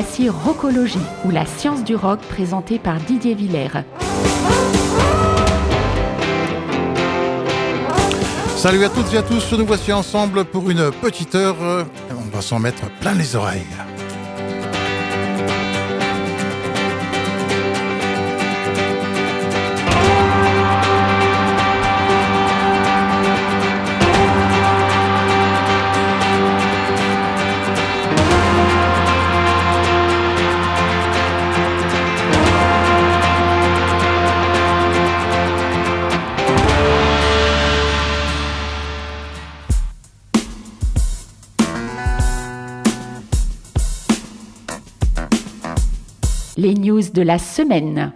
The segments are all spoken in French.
voici Rockologie, ou la science du rock présentée par Didier Villers. Salut à toutes et à tous, nous voici ensemble pour une petite heure. On va s'en mettre plein les oreilles. Les news de la semaine.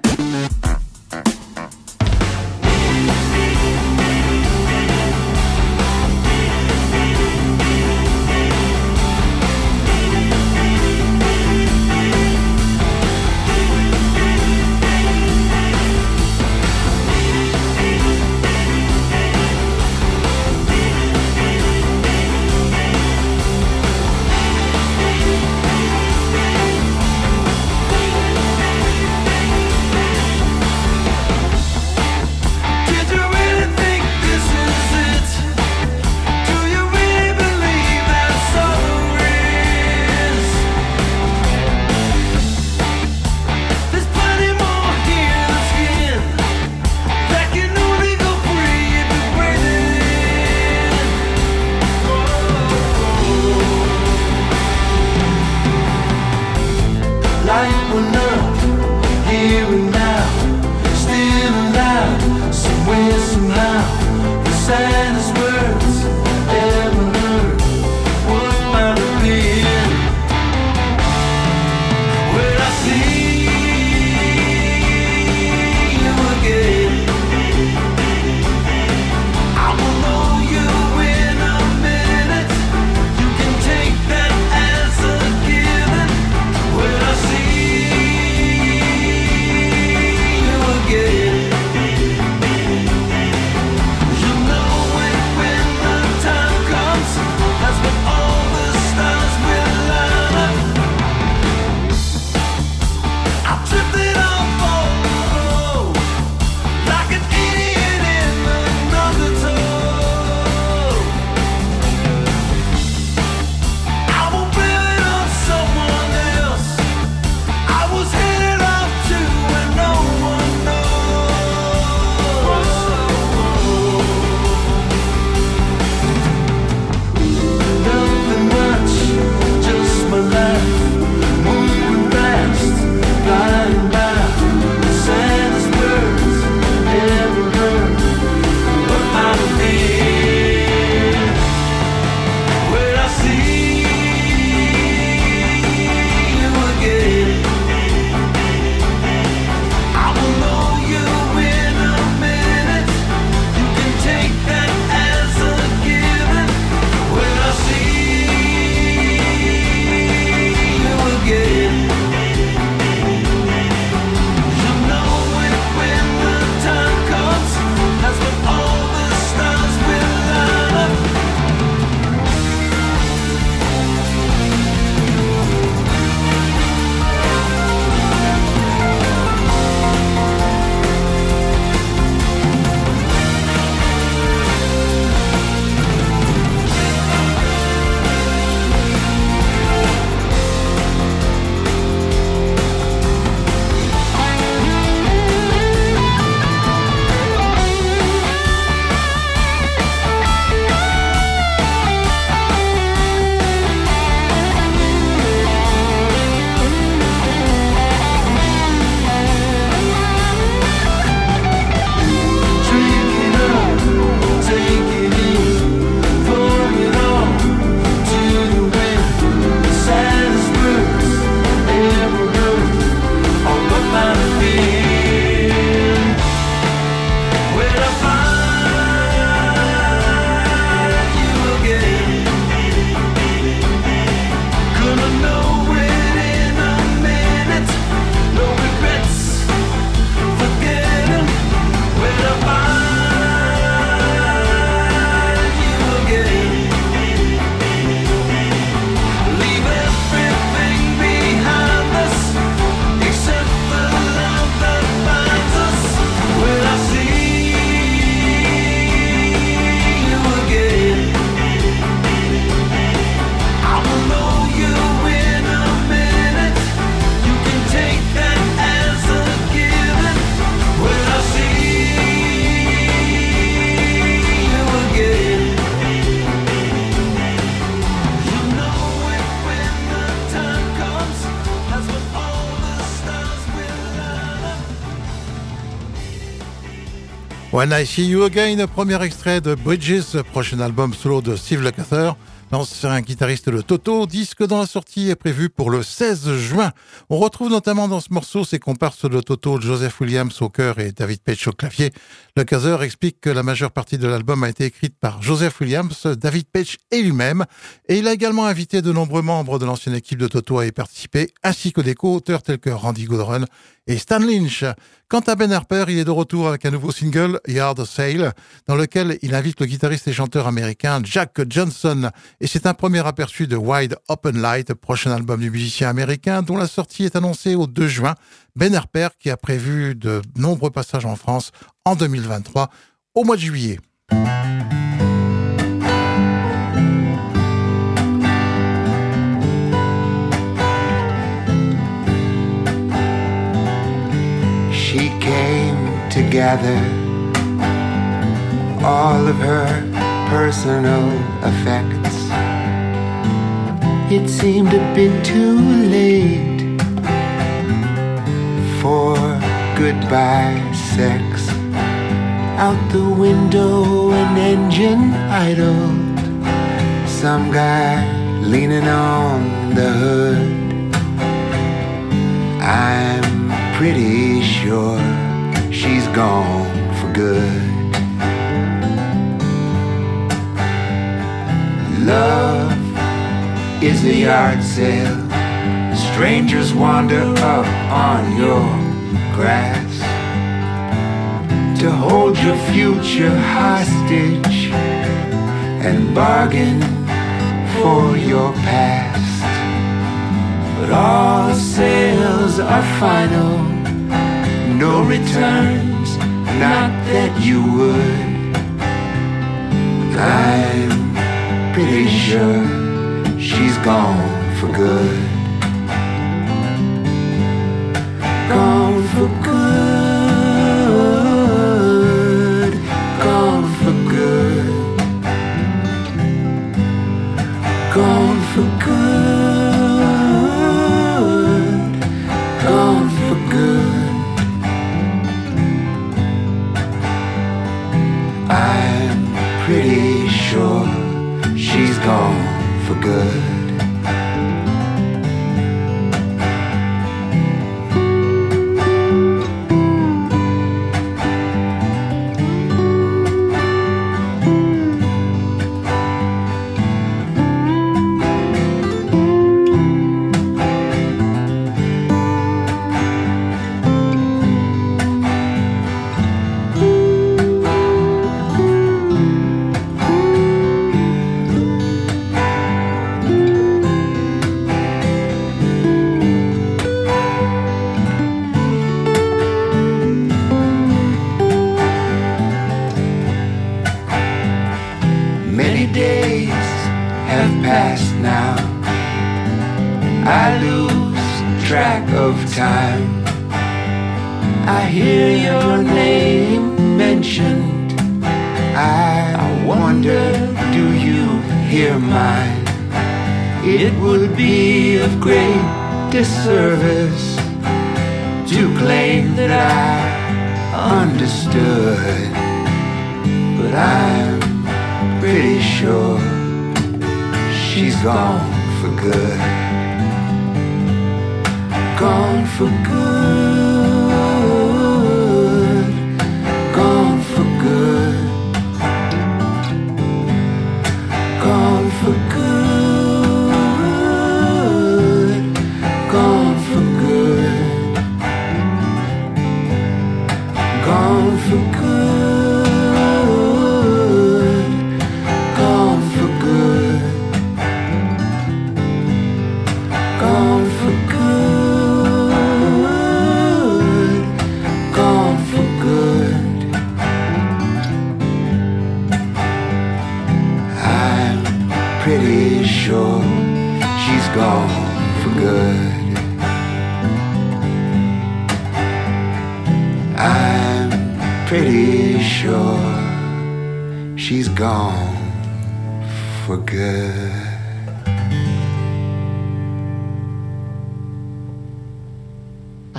When I See You Again, premier extrait de Bridges, prochain album solo de Steve Lukather. L'ancien guitariste de Toto, disque dont la sortie est prévue pour le 16 juin. On retrouve notamment dans ce morceau ses comparses de Toto, Joseph Williams au chœur et David Page au clavier. Le Caser explique que la majeure partie de l'album a été écrite par Joseph Williams, David Page et lui-même, et il a également invité de nombreux membres de l'ancienne équipe de Toto à y participer, ainsi que des co-auteurs tels que Randy Goodrun et Stan Lynch. Quant à Ben Harper, il est de retour avec un nouveau single, Yard Sale, dans lequel il invite le guitariste et chanteur américain Jack Johnson. Et c'est un premier aperçu de Wide Open Light, prochain album du musicien américain, dont la sortie est annoncée au 2 juin. Ben Harper qui a prévu de nombreux passages en France en 2023 au mois de juillet. She came together all of her personal effects. It seemed a bit too late for goodbye sex. Out the window, an engine idled. Some guy leaning on the hood. I'm pretty sure she's gone for good. Love is a yard sale. Strangers wander up on your grass to hold your future hostage and bargain for your past. But all sales are final, no returns, not that you would. I'm pretty sure she's gone for good. Gone for good,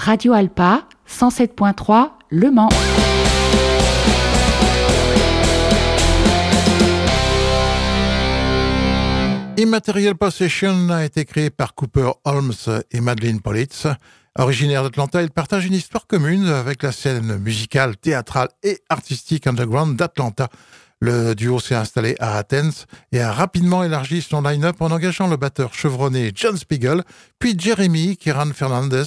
Radio Alpa 107.3 Le Mans. Immaterial Possession a été créé par Cooper Holmes et Madeleine Politz. Originaire d'Atlanta, il partage une histoire commune avec la scène musicale, théâtrale et artistique underground d'Atlanta. Le duo s'est installé à Athens et a rapidement élargi son line-up en engageant le batteur chevronné John Spiegel, puis Jeremy Kiran Fernandez,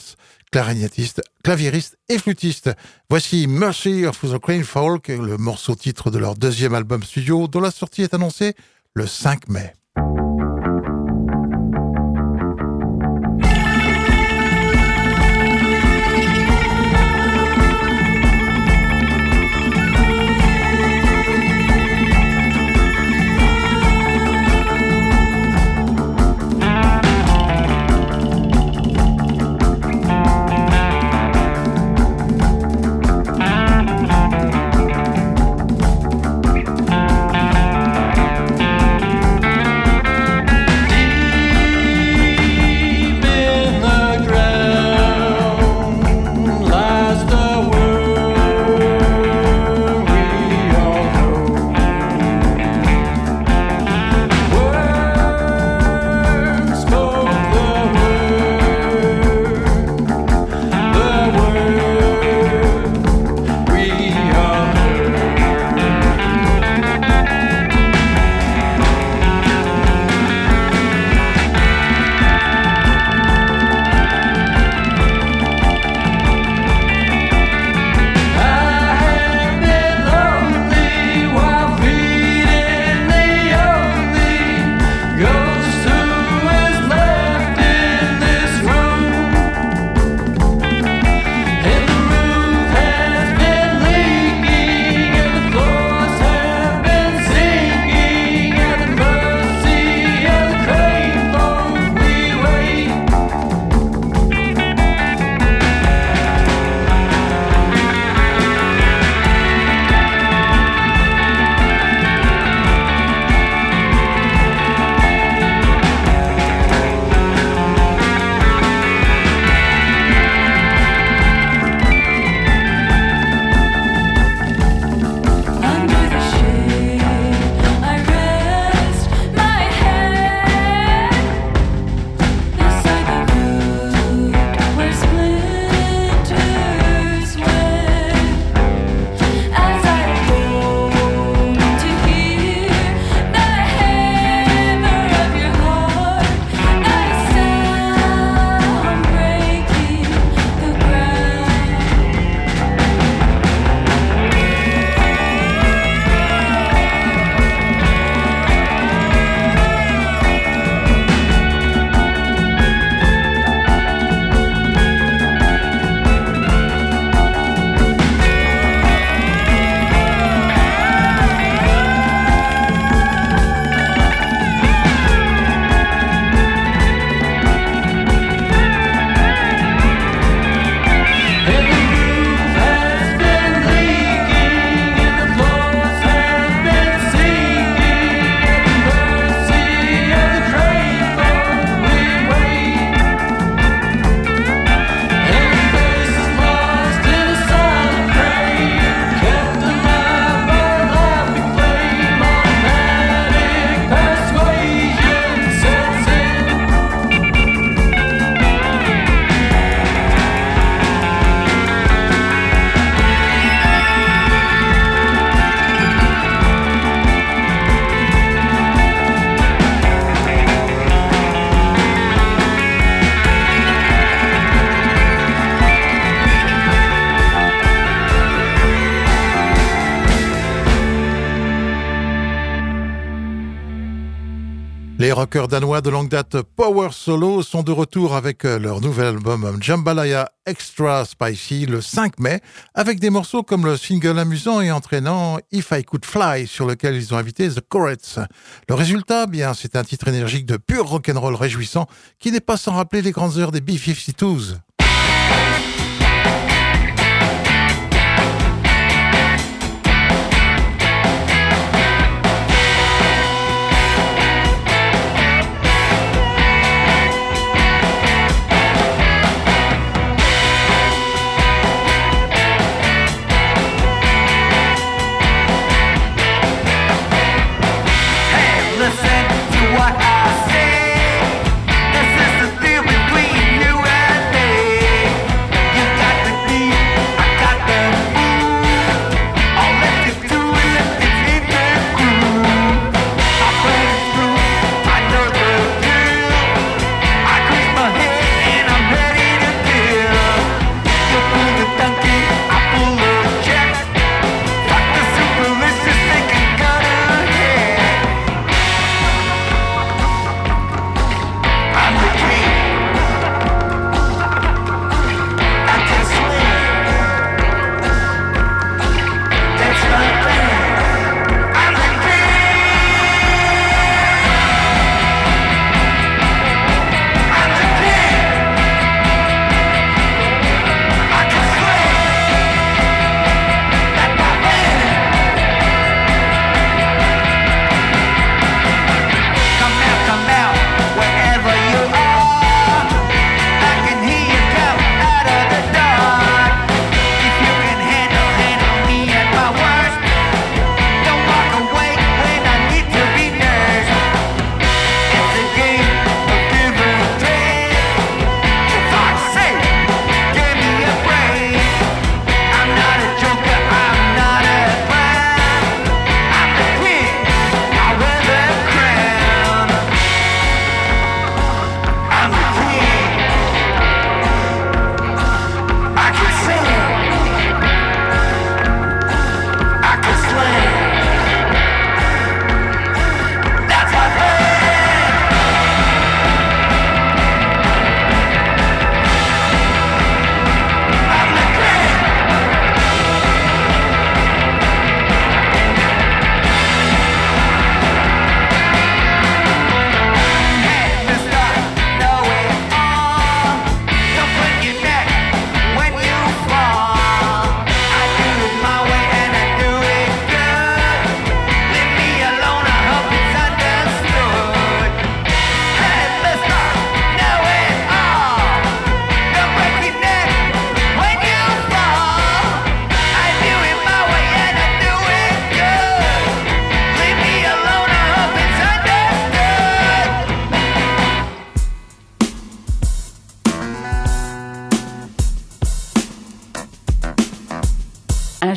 clarinettiste, claviériste et flûtiste. Voici Mercy of the Crane Folk, le morceau titre de leur deuxième album studio dont la sortie est annoncée le 5 mai. Danois de longue date Power Solo sont de retour avec euh, leur nouvel album Jambalaya Extra Spicy le 5 mai, avec des morceaux comme le single amusant et entraînant If I Could Fly, sur lequel ils ont invité The Corets. Le résultat, bien, c'est un titre énergique de pur rock'n'roll réjouissant qui n'est pas sans rappeler les grandes heures des B-52s.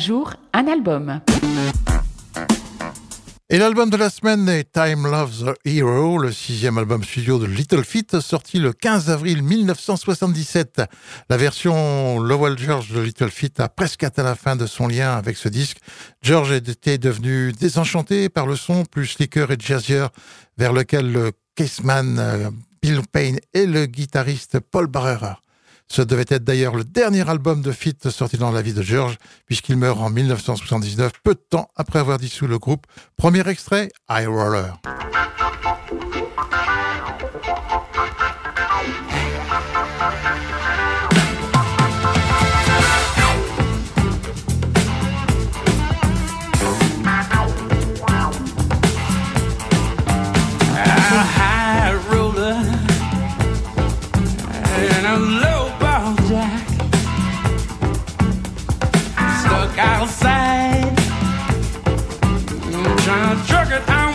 Jour, un album. Et l'album de la semaine est Time Loves Hero, le sixième album studio de Little Feat, sorti le 15 avril 1977. La version Lowell George de Little Feat a presque atteint la fin de son lien avec ce disque. George était devenu désenchanté par le son plus slicker et jazzier vers lequel le caseman euh, Bill Payne et le guitariste Paul Barrera ce devait être d'ailleurs le dernier album de Fit sorti dans la vie de George, puisqu'il meurt en 1979, peu de temps après avoir dissous le groupe. Premier extrait, High Roller. outside. I'm trying to jerk it out.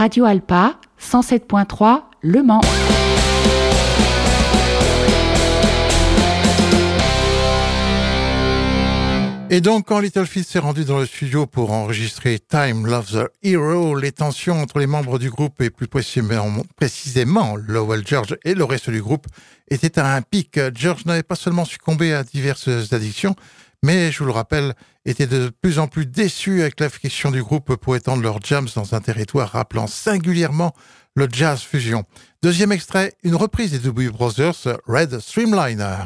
Radio Alpa 107.3 Le Mans. Et donc, quand Little Fist s'est rendu dans le studio pour enregistrer Time Loves the Hero, les tensions entre les membres du groupe et plus précisément Lowell George et le reste du groupe étaient à un pic. George n'avait pas seulement succombé à diverses addictions, mais je vous le rappelle, était de plus en plus déçu avec la question du groupe pour étendre leurs jams dans un territoire rappelant singulièrement le jazz fusion. Deuxième extrait, une reprise des W Brothers, Red Streamliner.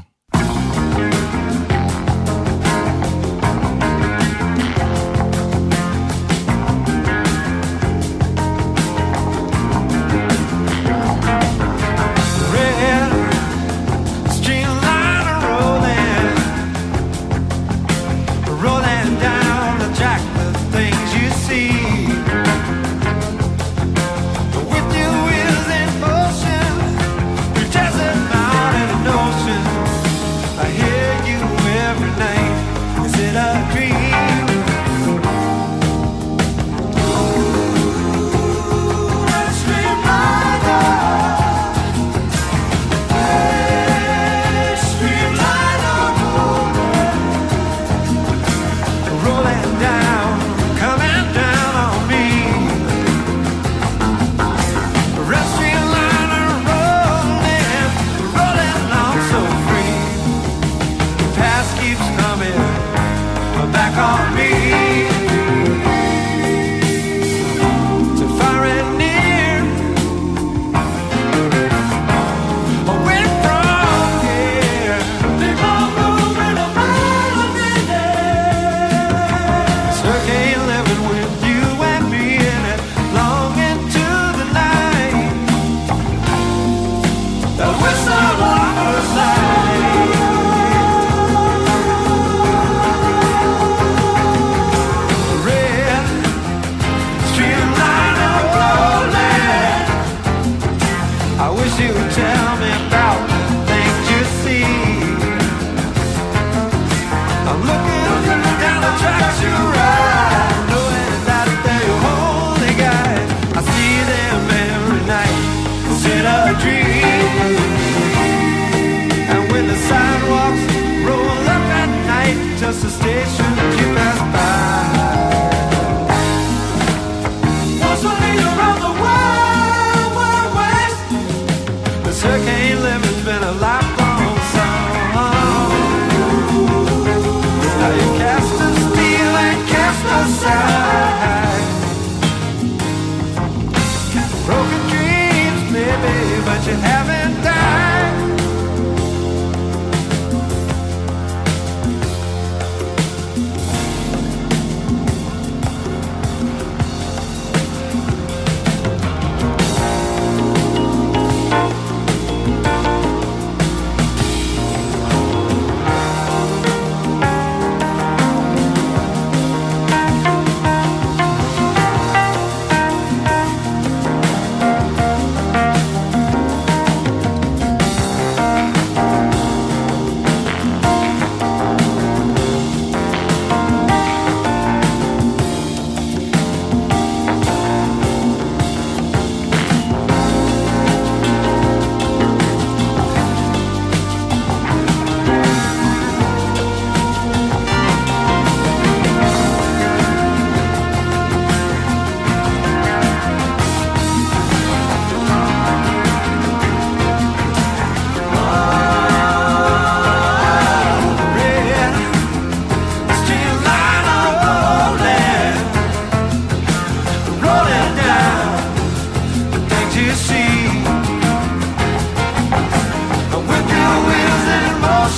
just a station.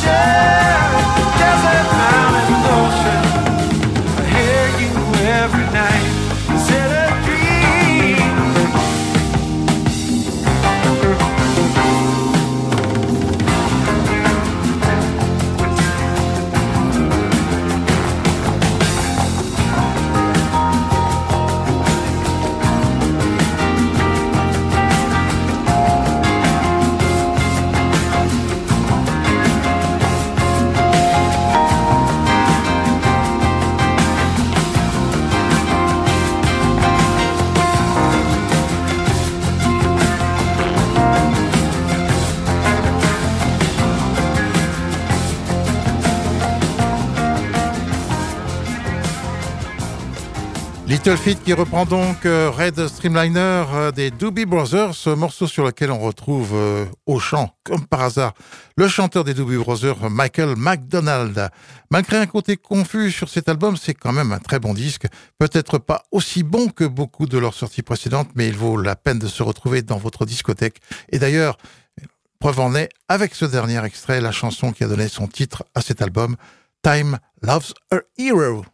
paixão. Little Feet qui reprend donc euh, Red Streamliner euh, des Doobie Brothers, ce morceau sur lequel on retrouve euh, au chant, comme par hasard, le chanteur des Doobie Brothers, Michael McDonald. Malgré un côté confus sur cet album, c'est quand même un très bon disque. Peut-être pas aussi bon que beaucoup de leurs sorties précédentes, mais il vaut la peine de se retrouver dans votre discothèque. Et d'ailleurs, preuve en est, avec ce dernier extrait, la chanson qui a donné son titre à cet album, Time Loves a Hero.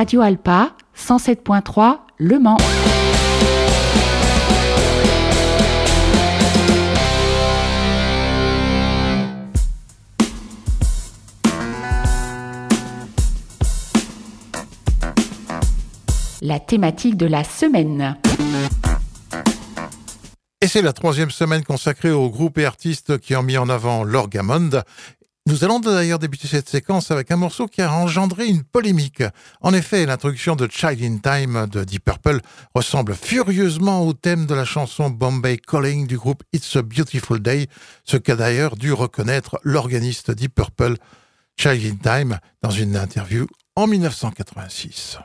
Radio Alpa 107.3 Le Mans. La thématique de la semaine. Et c'est la troisième semaine consacrée aux groupes et artistes qui ont mis en avant l'orgamonde. Nous allons d'ailleurs débuter cette séquence avec un morceau qui a engendré une polémique. En effet, l'introduction de Child in Time de Deep Purple ressemble furieusement au thème de la chanson Bombay Calling du groupe It's a Beautiful Day, ce qu'a d'ailleurs dû reconnaître l'organiste Deep Purple, Child in Time, dans une interview en 1986.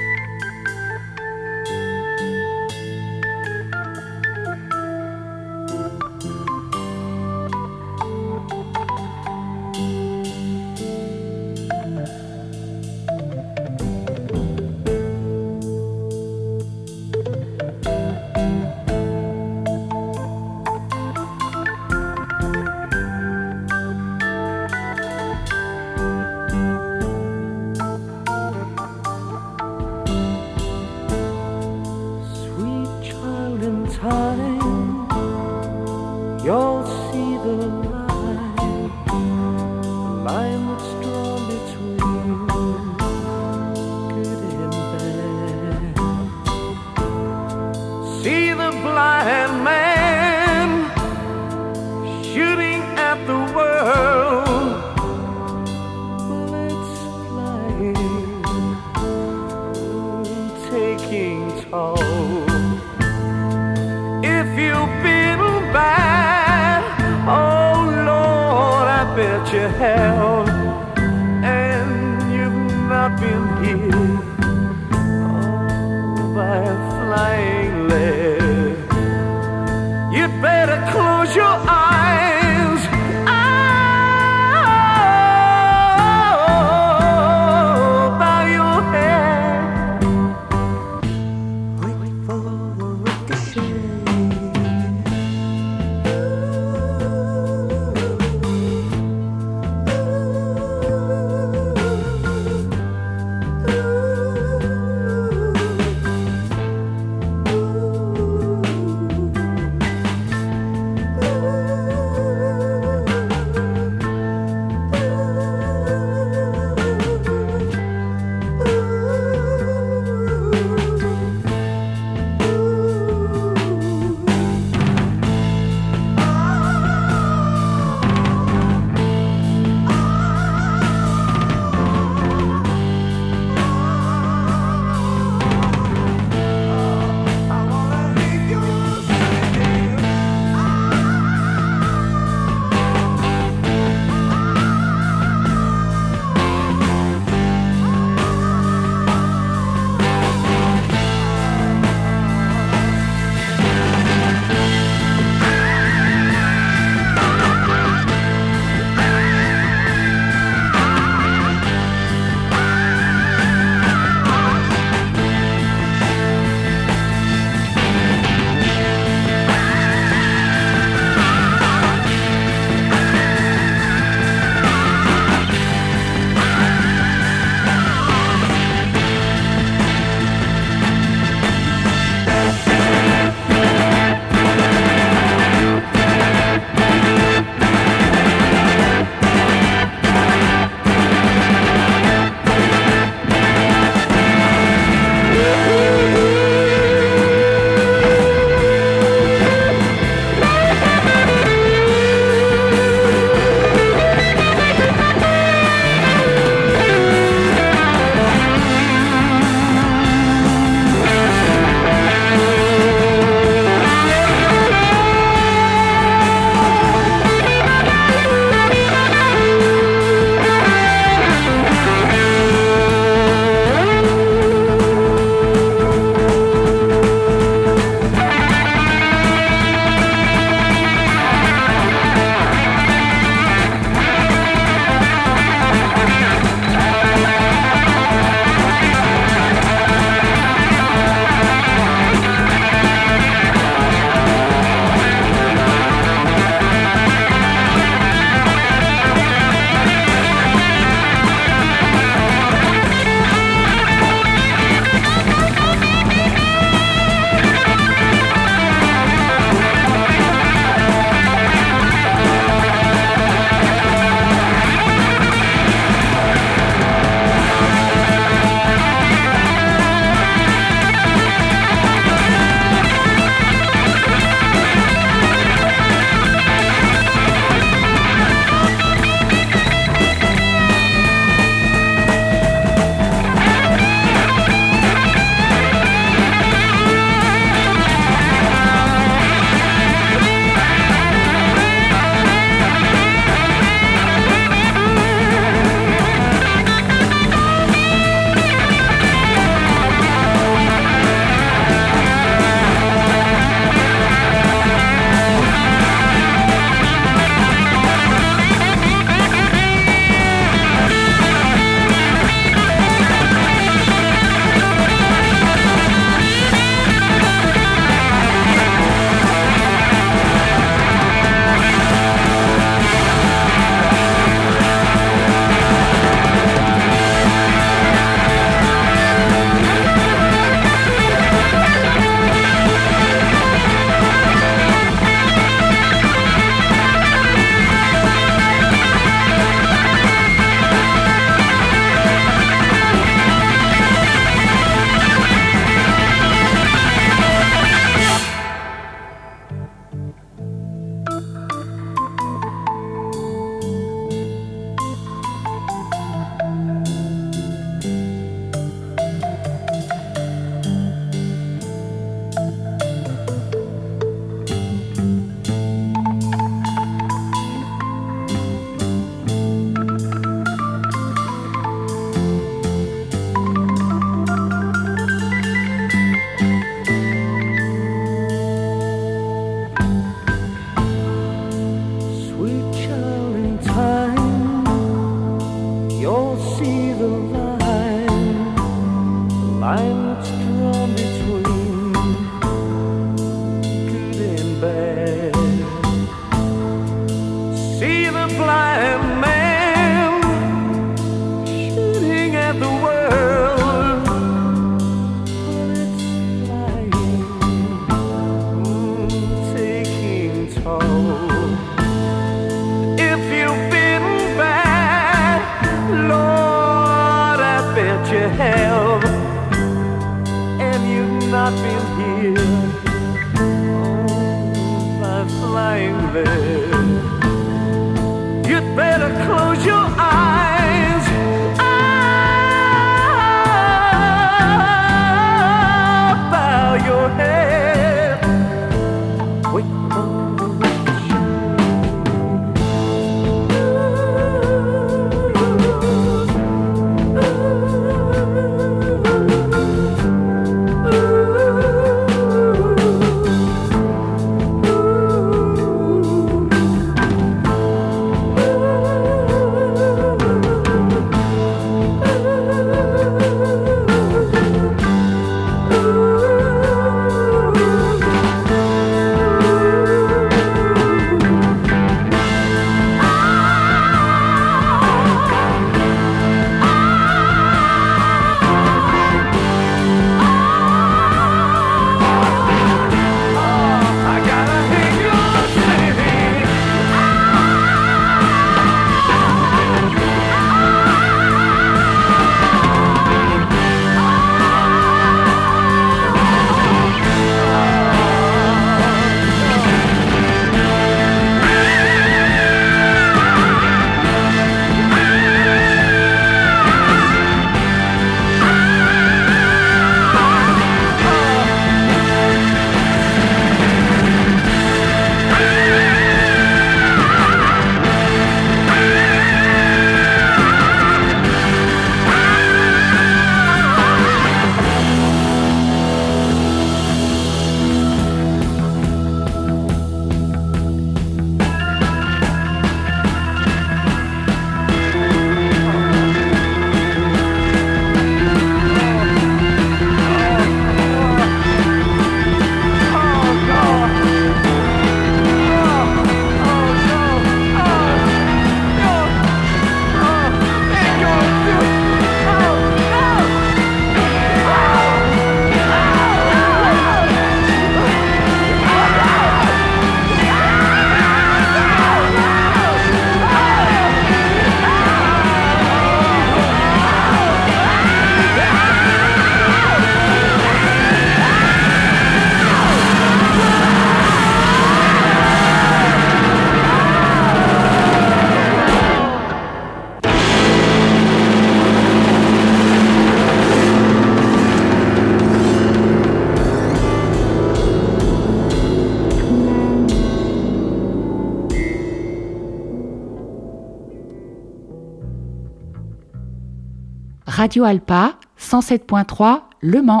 Radio Alpa 107.3 Le Mans.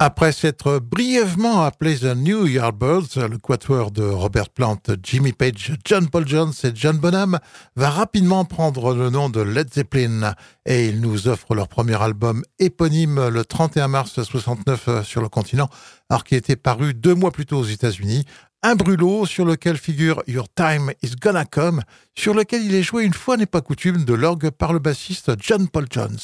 Après s'être brièvement appelé The New Yardbirds, le quatuor de Robert Plant, Jimmy Page, John Paul Jones et John Bonham va rapidement prendre le nom de Led Zeppelin et ils nous offrent leur premier album éponyme le 31 mars 69 sur le continent, alors qui était paru deux mois plus tôt aux États-Unis un brûlot sur lequel figure Your Time is Gonna Come, sur lequel il est joué une fois n'est pas coutume de l'orgue par le bassiste John Paul Jones.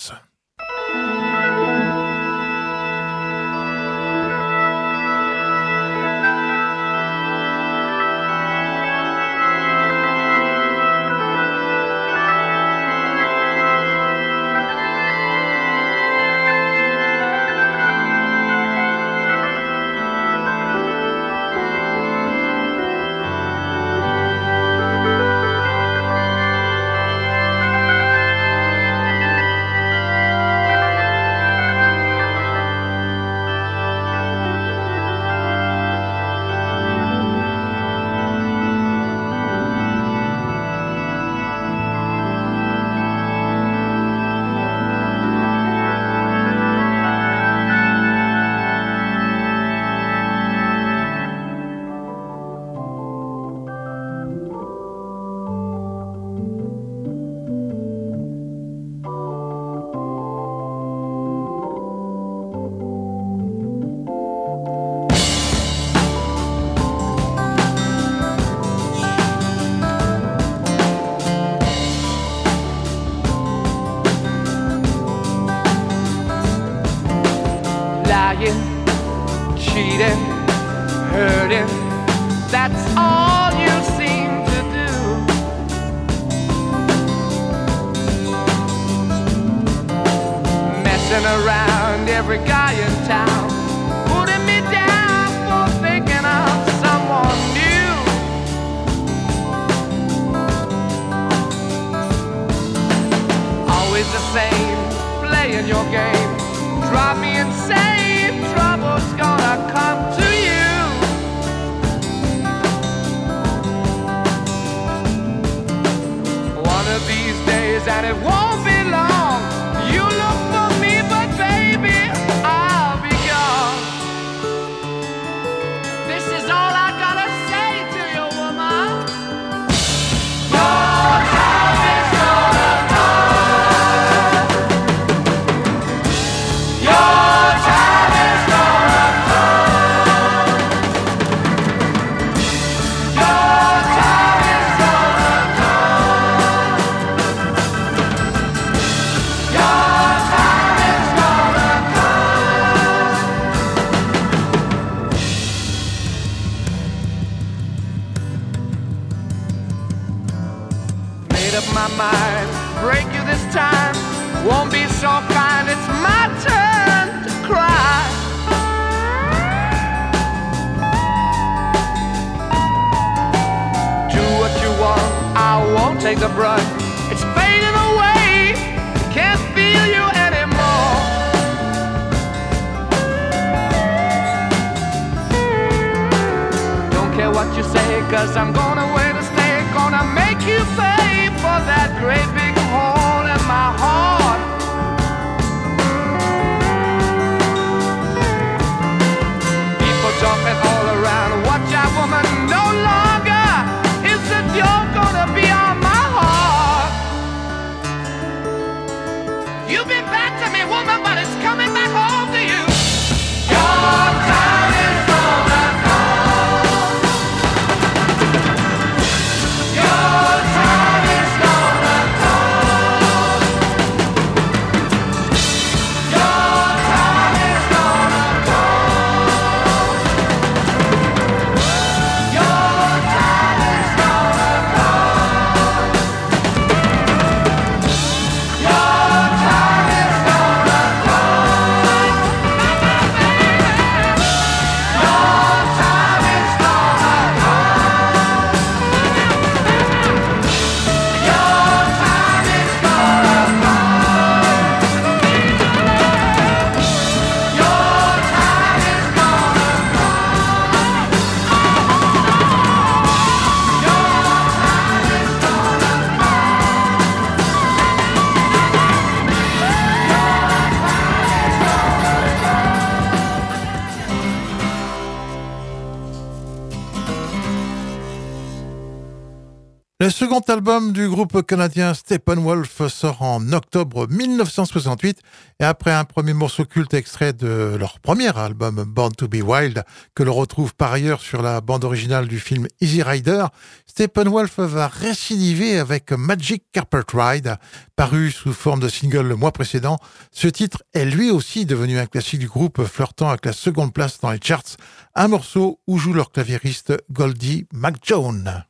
second album du groupe canadien Steppenwolf sort en octobre 1968 et après un premier morceau culte extrait de leur premier album Born to be Wild, que l'on retrouve par ailleurs sur la bande originale du film Easy Rider, Steppenwolf va récidiver avec Magic Carpet Ride, paru sous forme de single le mois précédent. Ce titre est lui aussi devenu un classique du groupe, flirtant avec la seconde place dans les charts, un morceau où joue leur claviériste Goldie McJohn.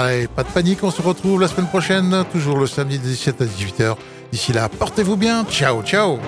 Allez, pas de panique, on se retrouve la semaine prochaine, toujours le samedi de 17 à 18h. D'ici là, portez-vous bien, ciao, ciao